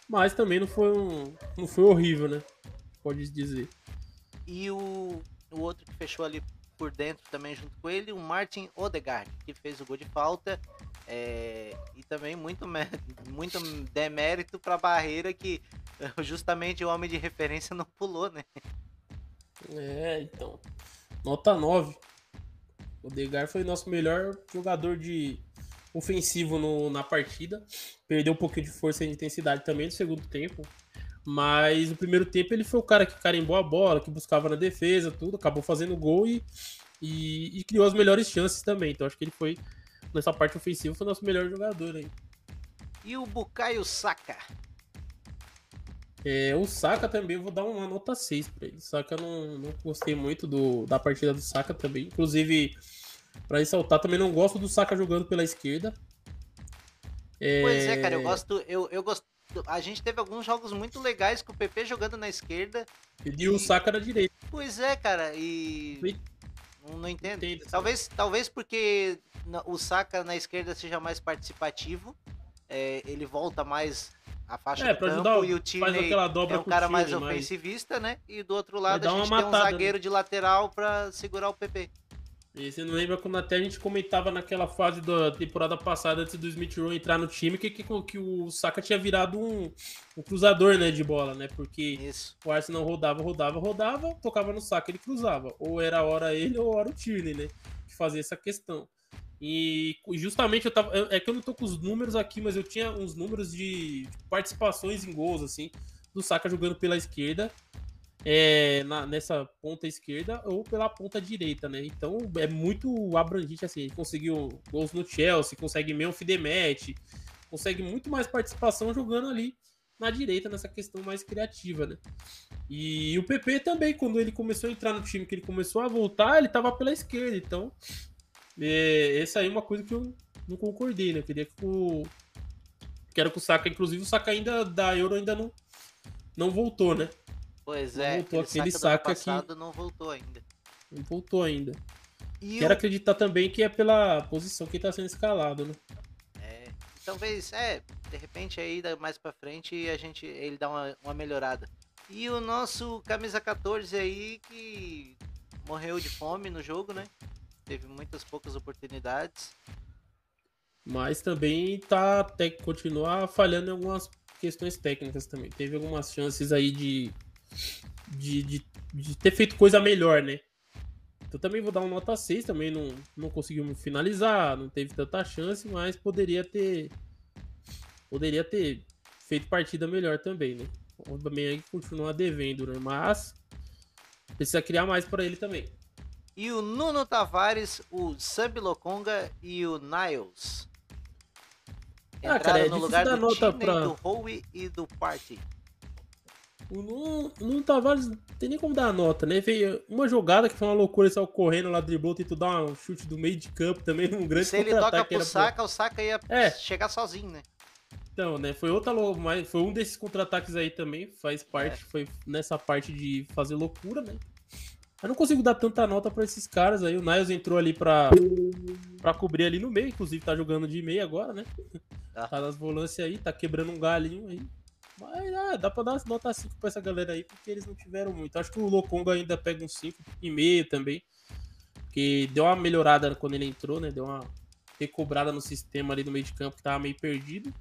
Speaker 4: Mas também não foi um. não foi horrível, né? Pode dizer.
Speaker 3: E o, o outro que fechou ali por dentro também junto com ele, o Martin Odegaard, que fez o gol de falta. é, e também muito, muito demérito para a barreira que justamente o homem de referência não pulou, né?
Speaker 4: É, então. Nota 9. O Degar foi nosso melhor jogador de ofensivo no- na partida. Perdeu um pouquinho de força e intensidade também no segundo tempo. Mas no primeiro tempo ele foi o cara que carimbou a bola, que buscava na defesa, tudo, acabou fazendo gol e, e, e criou as melhores chances também. Então acho que ele foi, nessa parte ofensiva, foi nosso melhor jogador aí.
Speaker 3: E o Bukayo Saka.
Speaker 4: É, o Saka também, eu vou dar uma nota 6 pra ele. O Saka não, não gostei muito do, da partida do Saka também. Inclusive, pra ressaltar, também não gosto do Saka jogando pela esquerda.
Speaker 3: Pois é, cara, eu gosto. Eu, eu gosto. A gente teve alguns jogos muito legais com o PP jogando na esquerda.
Speaker 4: E o Saka na direita.
Speaker 3: Pois é, cara, e.
Speaker 4: Sim.
Speaker 3: Não, não entendo.
Speaker 4: Entendo.
Speaker 3: Talvez, talvez porque o Saka na esquerda seja mais participativo. é, ele volta mais a faixa
Speaker 4: É,
Speaker 3: do campo
Speaker 4: ajudar, o-
Speaker 3: e o Tierney
Speaker 4: dobra
Speaker 3: é um cara mais
Speaker 4: Tierney, mas-
Speaker 3: ofensivista, né? E do outro lado a gente tem um
Speaker 4: matada, né?
Speaker 3: zagueiro de lateral pra segurar o PP.
Speaker 4: E você não lembra quando até a gente comentava naquela fase da temporada passada, antes do Smith Rowe entrar no time, que, que, que o Saka tinha virado um, um cruzador né, de bola, né? Porque
Speaker 3: Isso.
Speaker 4: o Arsenal rodava, rodava, rodava, tocava no saco, ele cruzava. Ou era a hora ele ou era o Tierney, né? Que fazia essa questão. E justamente eu tava. É que eu não tô com os números aqui, mas eu tinha uns números de participações em gols, assim, do Saka jogando pela esquerda. É, na- nessa ponta esquerda ou pela ponta direita, né? Então é muito abrangente assim. Ele conseguiu gols no Chelsea, consegue meio Fidemet, consegue muito mais participação jogando ali na direita nessa questão mais criativa, né? E o PP também, quando ele começou a entrar no time, que ele começou a voltar, ele tava pela esquerda. Então, é, essa aí é uma coisa que eu não concordei, né? Eu queria que o. Quero que o Saka, inclusive o Saka ainda da Euro ainda não, não voltou, né?
Speaker 3: Pois
Speaker 4: Não
Speaker 3: é,
Speaker 4: voltou aquele
Speaker 3: ano
Speaker 4: Saka que-
Speaker 3: não voltou ainda.
Speaker 4: Não voltou ainda.
Speaker 3: E
Speaker 4: Quero
Speaker 3: o-
Speaker 4: acreditar também que é pela posição que ele tá sendo escalado, né?
Speaker 3: É, talvez, é, de repente aí mais pra frente a gente ele dá uma, uma melhorada. E o nosso camisa 14 aí que morreu de fome no jogo, né? Teve muitas poucas oportunidades.
Speaker 4: Mas também tá até que continuar falhando em algumas questões técnicas também. Teve algumas chances aí de, de, de, de ter feito coisa melhor, né? Então também vou dar uma nota 6, também não, não conseguiu finalizar, não teve tanta chance, mas poderia ter poderia ter feito partida melhor também, né? O Aubameyang continua devendo, né? Mas precisa criar mais para ele também.
Speaker 3: E o Nuno Tavares, o Sambi Lokonga e o Niles.
Speaker 4: Ah,
Speaker 3: Entraram
Speaker 4: cara, é
Speaker 3: no lugar do
Speaker 4: nota
Speaker 3: Tierney,
Speaker 4: pra-
Speaker 3: do Howe e do Party.
Speaker 4: O Nuno Tavares não tem nem como dar nota, né? Veio uma jogada que foi uma loucura, ele saiu correndo lá, driblou, tentou dar um chute do meio de campo também, um grande
Speaker 3: Se ele toca pro Saka, pro... o Saka ia é. chegar sozinho, né?
Speaker 4: Então, né? Foi outra mas foi um desses contra-ataques aí também, faz parte, é. foi nessa parte de fazer loucura, né? Eu não consigo dar tanta nota para esses caras aí. O Niles entrou ali pra, pra cobrir ali no meio, inclusive tá jogando de meio agora, né? Ah. Tá nas volâncias aí, tá quebrando um galinho aí. Mas ah, dá pra dar nota 5 pra essa galera aí, porque eles não tiveram muito. Acho que o Lokonga ainda pega um 5,5 também. Porque deu uma melhorada quando ele entrou, né? Deu uma recobrada no sistema ali no meio de campo que tava meio perdido.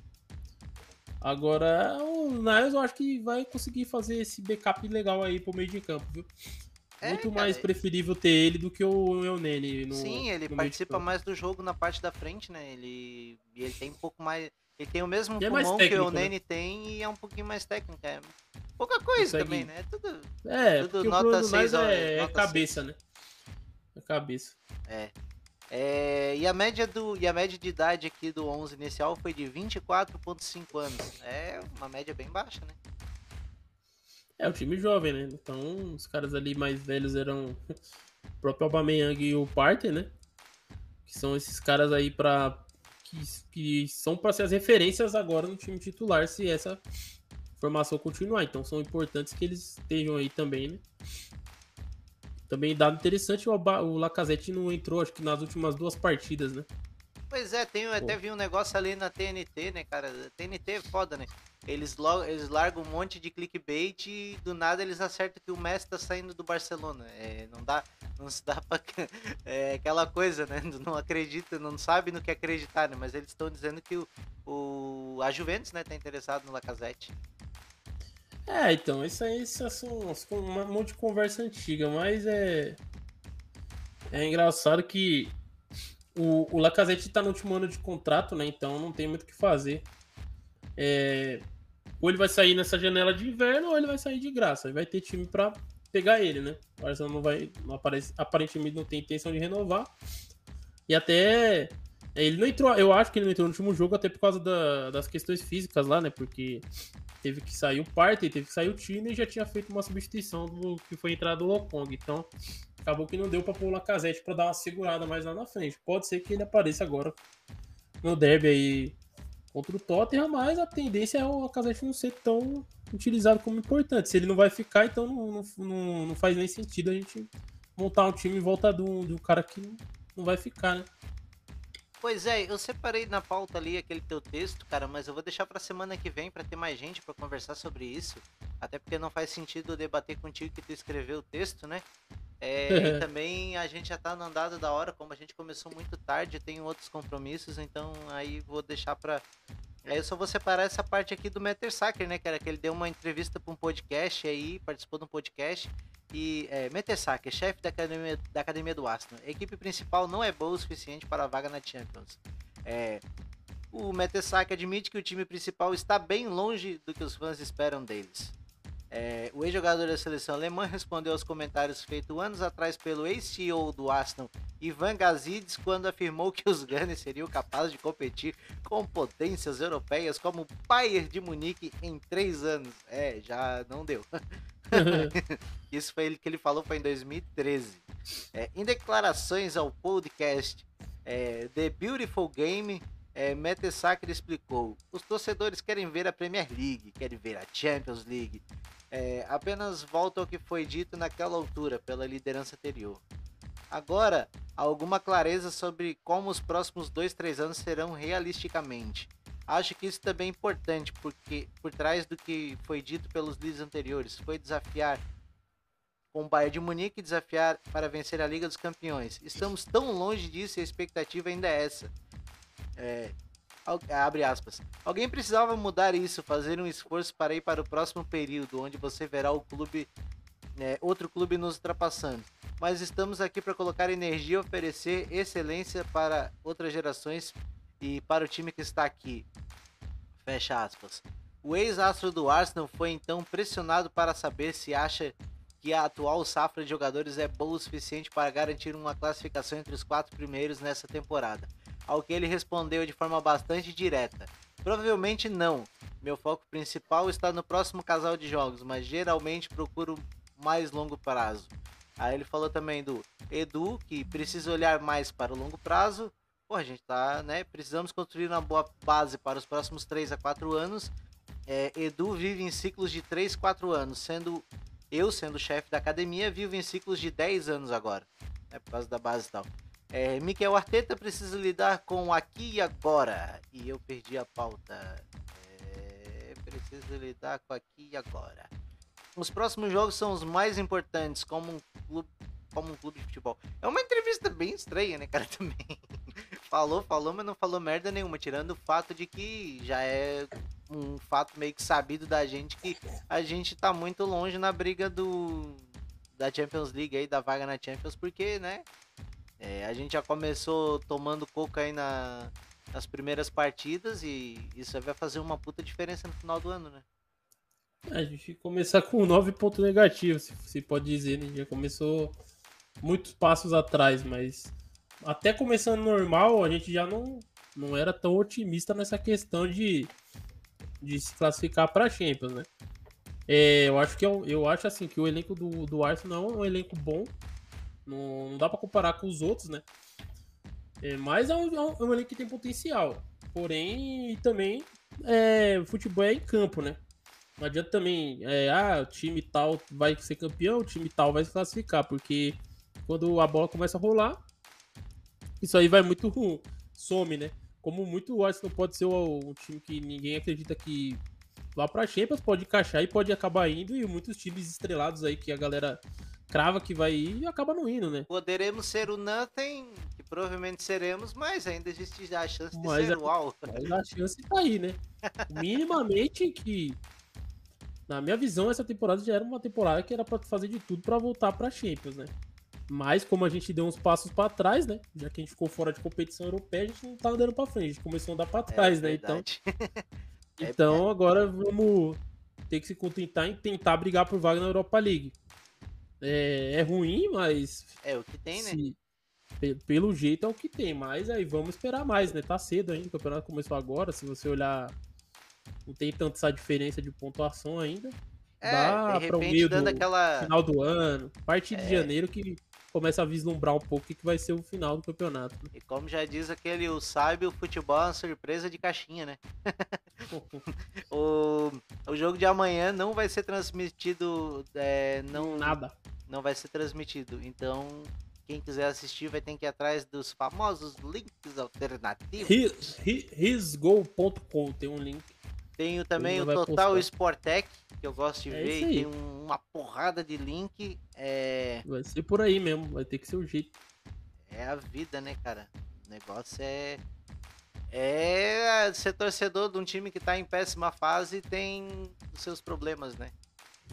Speaker 4: Agora, o Niles eu acho que vai conseguir fazer esse backup legal aí pro meio de campo, viu? É, Muito cara, mais preferível ter ele do que o Eunene. No,
Speaker 3: Sim, ele participa mais do jogo na parte da frente, né? Ele, ele tem um pouco mais. Ele tem o mesmo é pulmão técnico, que o Eunene né? tem e é um pouquinho mais técnico. É pouca coisa Consegue... também, né? Tudo,
Speaker 4: é, tudo nota 6 é, é cabeça, 6. né? É cabeça.
Speaker 3: É. É, e, a média do, e a média de idade aqui do 11 inicial foi de 24,5 anos. É uma média bem baixa, né?
Speaker 4: É, o time jovem, né? Então, os caras ali mais velhos eram o próprio Aubameyang e o Parter, né? Que são esses caras aí para que, que são para ser as referências agora no time titular se essa formação continuar. Então, são importantes que eles estejam aí também, né? Também dado interessante, o, o Lacazette não entrou, acho que nas últimas duas partidas, né?
Speaker 3: Pois é, tem, até vi um negócio ali na TNT, né, cara? TNT é foda, né? Eles, logo, eles largam um monte de clickbait e do nada eles acertam que o Messi tá saindo do Barcelona. É, não dá, não se dá pra. É aquela coisa, né? Não acredita, não sabe no que acreditar, né? Mas eles estão dizendo que o, o, a Juventus, né, tá interessado no Lacazette.
Speaker 4: É, então, isso aí isso é são, um monte de conversa antiga, mas é. É engraçado que o, o Lacazette tá no último ano de contrato, né? Então não tem muito o que fazer. É, ou ele vai sair nessa janela de inverno ou ele vai sair de graça. Vai ter time para pegar ele, né? Arsenal não vai, não aparece, aparentemente não tem intenção de renovar. E até ele não entrou, eu acho que ele não entrou no último jogo até por causa da, das questões físicas lá, né? Porque teve que sair o Partey, teve que sair o time e já tinha feito uma substituição do que foi entrado o Lokong. Então, acabou que não deu para pôr o Lacazette para dar uma segurada mais lá na frente. Pode ser que ele apareça agora no derby aí contra o Tottenham, mas a tendência é o Lacazette não ser tão utilizado como importante. Se ele não vai ficar, então não, não, não faz nem sentido a gente montar um time em volta do, do cara que não vai ficar, né?
Speaker 3: Pois é, eu separei na pauta ali aquele teu texto, cara, mas eu vou deixar pra semana que vem para ter mais gente para conversar sobre isso. Até porque não faz sentido debater contigo que tu escreveu o texto, né? É, e também a gente já tá no andado da hora, como a gente começou muito tarde, tem outros compromissos, então aí vou deixar pra. Aí eu só vou separar essa parte aqui do Metersacker, né? Que era que ele deu uma entrevista pra um podcast aí, participou de um podcast. E é, Metersacker, chefe da academia, da academia do Arsenal. A equipe principal não é boa o suficiente para a vaga na Champions. É, o Metersacker admite que o time principal está bem longe do que os fãs esperam deles. É, o ex-jogador da seleção alemã respondeu aos comentários feitos anos atrás pelo ex-CEO do Aston, Ivan Gazidis, quando afirmou que os Gunners seriam capazes de competir com potências europeias como o Bayern de Munique em três anos. É, já não deu. Isso foi ele que ele falou foi em 2013. É, em declarações ao podcast é, The Beautiful Game, é, Metesacre explicou: os torcedores querem ver a Premier League, querem ver a Champions League, é, apenas volta ao que foi dito naquela altura pela liderança anterior. Agora, há alguma clareza sobre como os próximos dois, três anos serão realisticamente. Acho que isso também é importante, porque por trás do que foi dito pelos líderes anteriores, foi desafiar com o Bayern de Munique desafiar para vencer a Liga dos Campeões. Estamos tão longe disso e a expectativa ainda é essa. É, abre aspas. Alguém precisava mudar isso, fazer um esforço para ir para o próximo período, onde você verá o clube, é, outro clube nos ultrapassando. Mas estamos aqui para colocar energia oferecer excelência para outras gerações e para o time que está aqui. Fecha aspas. O ex-astro do Arsenal foi então pressionado para saber se acha que a atual safra de jogadores é boa o suficiente para garantir uma classificação entre os quatro primeiros nessa temporada ao que ele respondeu de forma bastante direta: Provavelmente não. Meu foco principal está no próximo casal de jogos, mas geralmente procuro mais longo prazo. Aí ele falou também do Edu, que precisa olhar mais para o longo prazo. Pô, a gente tá, né? Precisamos construir uma boa base para os próximos 3 a 4 anos. É, Edu vive em ciclos de 3, 4 anos, sendo eu, sendo chefe da academia, vivo em ciclos de 10 anos agora, né, por causa da base e tal. É, Miquel Arteta precisa lidar com aqui e agora. E eu perdi a pauta. É, precisa lidar com aqui e agora. Os próximos jogos são os mais importantes, como um clube, como um clube de futebol. É uma entrevista bem estranha, né, cara? Também. falou, falou, mas não falou merda nenhuma. Tirando o fato de que já é um fato meio que sabido da gente que a gente tá muito longe na briga do da Champions League aí, da vaga na Champions, porque, né? É, a gente já começou tomando coca aí na, nas primeiras partidas e isso vai fazer uma puta diferença no final do ano, né?
Speaker 4: A gente começar com nove pontos negativos, se, se pode dizer, né? Já começou muitos passos atrás, mas até começando normal, a gente já não, não era tão otimista nessa questão de, de se classificar para Champions, né? É, eu acho que eu, é eu acho assim que o elenco do, do Arsenal é um elenco bom, não, não dá para comparar com os outros, né? É, mas é um, é um, elenco que tem potencial. Porém, também é, futebol é em campo, né? Não adianta também, é, ah, o time tal vai ser campeão, o time tal vai se classificar, porque quando a bola começa a rolar, isso aí vai muito ruim, some, né? Como muito o Arsenal pode ser um time que ninguém acredita que vá pra Champions, pode encaixar e pode acabar indo, e muitos times estrelados aí que a galera crava que vai ir e acaba não indo, né?
Speaker 3: Poderemos ser o Nothing, que provavelmente seremos, mas ainda existe a chance de mas ser a, o Al.
Speaker 4: Mas a chance tá aí, né? Minimamente que na minha visão, essa temporada já era uma temporada que era para fazer de tudo para voltar para Champions, né? Mas como a gente deu uns passos para trás, né? Já que a gente ficou fora de competição europeia, a gente não tá andando para frente, a gente começou a andar para é trás, é né? Então, é então agora vamos ter que se contentar em tentar brigar por vaga na Europa League. É, é ruim, mas
Speaker 3: é o que tem, né?
Speaker 4: pelo jeito é o que tem, mas aí vamos esperar mais, né? Tá cedo ainda, o campeonato começou agora, se você olhar não tem tanta essa diferença de pontuação ainda. É, Dá para o meio do aquela... final do ano, parte de é. janeiro que começa a vislumbrar um pouco o que vai ser o final do campeonato. Né?
Speaker 3: E como já diz aquele, o sabe, o futebol é uma surpresa de caixinha, né? o, o jogo de amanhã não vai ser transmitido, é, não
Speaker 4: nada,
Speaker 3: não vai ser transmitido. Então quem quiser assistir vai ter que ir atrás dos famosos links alternativos.
Speaker 4: Hisgo.com tem um link
Speaker 3: tenho também o Total Sportec, que eu gosto de é ver, e tem uma porrada de link. É...
Speaker 4: Vai ser por aí mesmo, vai ter que ser o jeito.
Speaker 3: É a vida, né, cara? O negócio é. É ser torcedor de um time que tá em péssima fase tem os seus problemas, né?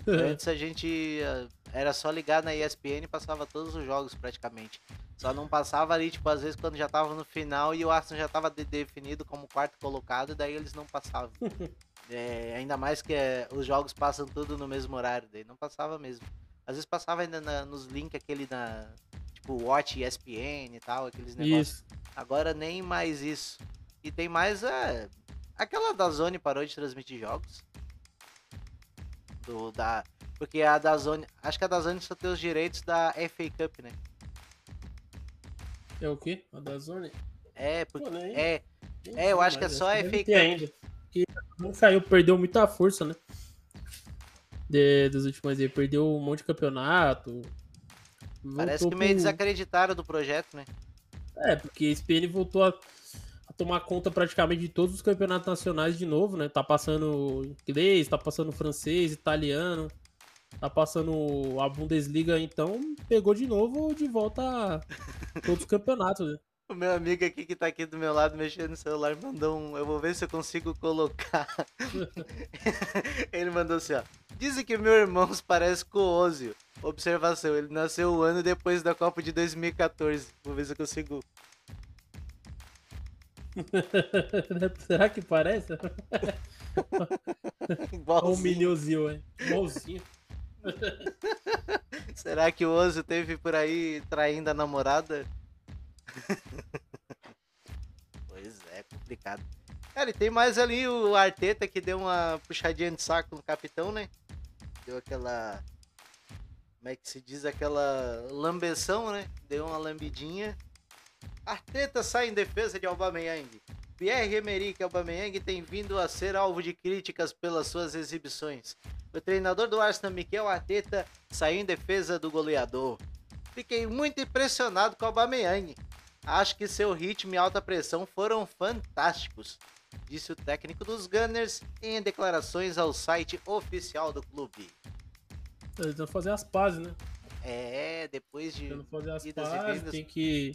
Speaker 3: Antes a gente eh, era só ligar na ESPN e passava todos os jogos praticamente. Só não passava ali, tipo, às vezes quando já tava no final e o Arsenal já tava de definido como quarto colocado, daí eles não passavam. é, ainda mais que é, os jogos passam tudo no mesmo horário, daí não passava mesmo. Às vezes passava ainda na, nos links aquele na. Tipo, Watch ESPN e tal, aqueles negócios. Isso. Agora nem mais isso. E tem mais é, aquela da Zone parou de transmitir jogos do da porque a da Zone, acho que a da Zone só tem os direitos da FA Cup, né?
Speaker 4: É o quê? A da Zone?
Speaker 3: É, porque Pô, é, é, eu acho que é só a FA Cup.
Speaker 4: Ainda. Que não caiu, perdeu muita força, né? De, dos últimos dias, perdeu um monte de campeonato.
Speaker 3: Parece que meio pro... desacreditaram do projeto, né?
Speaker 4: É, porque a SPN voltou a tomar conta praticamente de todos os campeonatos nacionais de novo, né? Tá passando inglês, tá passando francês, italiano, tá passando a Bundesliga, então pegou de novo de volta todos os campeonatos, né?
Speaker 3: O meu amigo aqui que tá aqui do meu lado mexendo no celular mandou um. Eu vou ver se eu consigo colocar. ele mandou assim, ó. Dizem que meu irmão se parece com o Ozio. Observação, ele nasceu um ano depois da Copa de 2014. Vou ver se eu consigo
Speaker 4: Será que parece? Igualzinho. Um milhãozinho, hein? Igualzinho.
Speaker 3: Será que o Ozo teve por aí traindo a namorada? pois é, complicado. Cara, e tem mais ali o Arteta que deu uma puxadinha de saco no capitão, né? Deu aquela. Como é que se diz? Aquela lambeção, né? Deu uma lambidinha. Arteta sai em defesa de Aubameyang. Pierre-Emerick Aubameyang tem vindo a ser alvo de críticas pelas suas exibições. O treinador do Arsenal, Mikel Arteta, saiu em defesa do goleador. Fiquei muito impressionado com o Aubameyang. Acho que seu ritmo e alta pressão foram fantásticos disse o técnico dos Gunners em declarações ao site oficial do clube.
Speaker 4: Eles vão fazer as pazes, né?
Speaker 3: É, depois de
Speaker 4: fazer as pazes, tem que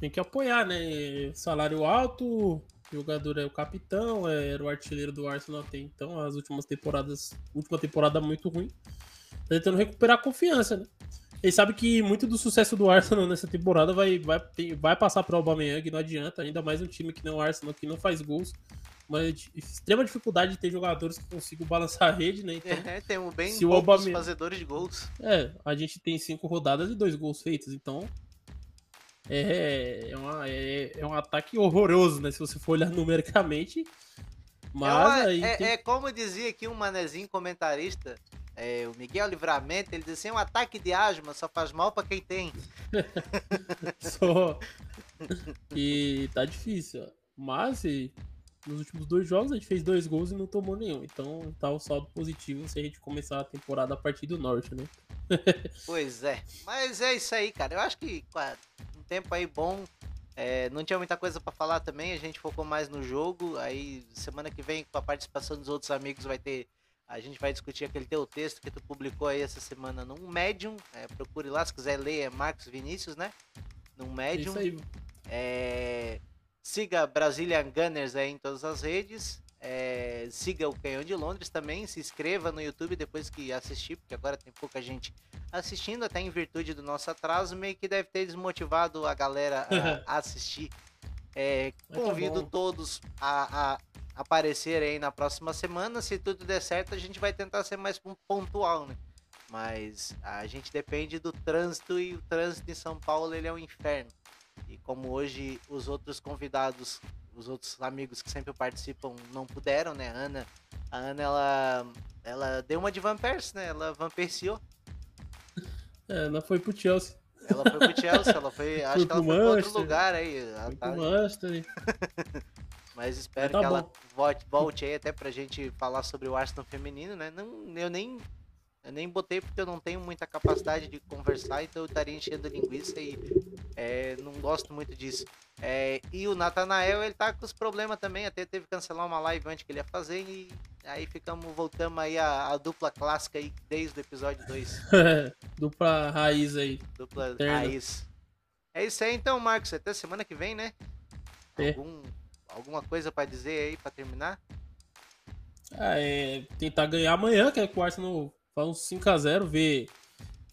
Speaker 4: tem que apoiar, né? Salário alto, jogador é o capitão, é, era o artilheiro do Arsenal até então, as últimas temporadas, última temporada muito ruim. Tá tentando recuperar a confiança, né? Ele sabe que muito do sucesso do Arsenal nessa temporada vai, vai, vai passar para o Aubameyang, não adianta, ainda mais um time que não é o Arsenal, que não faz gols. Mas extrema dificuldade de ter jogadores que consigam balançar a rede, né? Então,
Speaker 3: é, temos bem se poucos Aubameyang... fazedores de gols.
Speaker 4: É, a gente tem cinco rodadas e dois gols feitos, então é, é, uma, é, é um ataque horroroso, né? Se você for olhar numericamente. Mas é, uma, aí
Speaker 3: é,
Speaker 4: tem...
Speaker 3: é como dizia aqui um manezinho comentarista, é, o Miguel Livramento, ele disse assim, um ataque de asma só faz mal para quem tem.
Speaker 4: só. E tá difícil, Mas nos últimos dois jogos a gente fez dois gols e não tomou nenhum. Então tá o saldo positivo se a gente começar a temporada a partir do norte, né?
Speaker 3: pois é. Mas é isso aí, cara. Eu acho que um tempo aí bom. É, não tinha muita coisa para falar também, a gente focou mais no jogo. Aí semana que vem, com a participação dos outros amigos, vai ter a gente vai discutir aquele teu texto que tu publicou aí essa semana num Medium. É, procure lá, se quiser ler, é Marcos Vinícius, né? Num Medium. Isso aí. É, siga Brazilian Gunners aí em todas as redes. É, siga o Canhão de Londres também. Se inscreva no YouTube depois que assistir, porque agora tem pouca gente assistindo, até em virtude do nosso atraso, meio que deve ter desmotivado a galera a, assistir. É, convido tá todos a, a, aparecer aí na próxima semana. Se tudo der certo, a gente vai tentar ser mais pontual, né? Mas a gente depende do trânsito e o trânsito em São Paulo ele é um inferno. E como hoje os outros convidados, os outros amigos que sempre participam não puderam, né? A Ana, a Ana ela, ela deu uma de Van Persie, né? Ela Van Persiou.
Speaker 4: É, ela foi pro Chelsea.
Speaker 3: Ela foi pro Chelsea, ela foi, acho que ela foi pra outro lugar aí.
Speaker 4: Ela foi
Speaker 3: tá...
Speaker 4: pro Manchester.
Speaker 3: Mas espero tá que bom. ela volte, volte aí até pra gente falar sobre o Arsenal feminino, né? Não, eu nem eu nem botei porque eu não tenho muita capacidade de conversar, então eu estaria enchendo linguiça e é, não gosto muito disso. É, e o Natanael, ele tá com os problemas também, até teve que cancelar uma live antes que ele ia fazer e aí ficamos, voltamos aí a, a dupla clássica aí desde o episódio 2.
Speaker 4: dupla raiz aí.
Speaker 3: Dupla Eterna. raiz. É isso aí então, Marcos, até semana que vem, né? É. Algum alguma coisa para dizer aí para terminar?
Speaker 4: Ah, é tentar ganhar amanhã, que é que o Arsenal faz um 5x0, ver.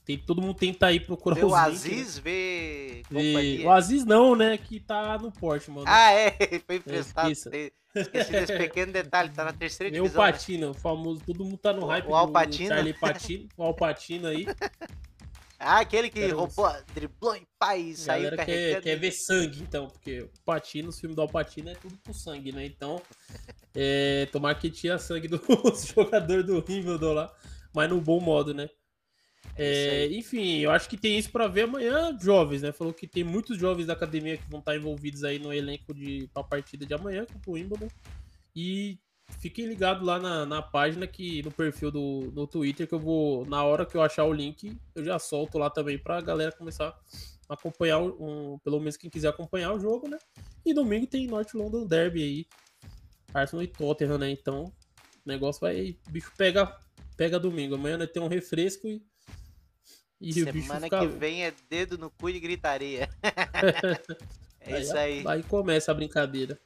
Speaker 4: Tem, todo mundo tenta aí procurar
Speaker 3: ver os o Aziz, né? ver...
Speaker 4: ver... O Aziz não, né? Que tá no porte, mano.
Speaker 3: Ah, é? Foi emprestado. É, esqueci desse pequeno detalhe, tá na terceira divisão.
Speaker 4: Meu Patino, né? o famoso, todo mundo tá no hype
Speaker 3: o Alpatino.
Speaker 4: Charlie Patino, o Alpatino aí.
Speaker 3: Ah, aquele que roubou, driblou em paz, saiu
Speaker 4: carregando. Quer, quer ver sangue, então, porque o Patino, os filmes do Alpatino é tudo com sangue, né? Então, é, tomar que tinha sangue do jogador do Wimbledon lá, mas no bom modo, né? É, enfim, eu acho que tem isso para ver amanhã, jovens, né? Falou que tem muitos jovens da academia que vão estar envolvidos aí no elenco de pra partida de amanhã contra o Wimbledon. E fiquem ligados lá na, na página que no perfil do no Twitter que eu vou na hora que eu achar o link eu já solto lá também para a galera começar a acompanhar um, pelo menos quem quiser acompanhar o jogo, né? E domingo tem North London Derby aí, Arsenal e Tottenham, né? Então o negócio vai, o bicho pega pega domingo. Amanhã né, tem um refresco e
Speaker 3: e Semana que vem é dedo no cu e gritaria. é isso aí.
Speaker 4: Aí começa a brincadeira.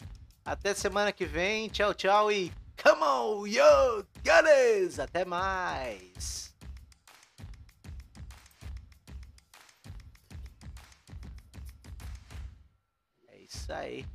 Speaker 3: Até semana que vem. Tchau, tchau e come on, yo, gunners! Até mais! É isso aí.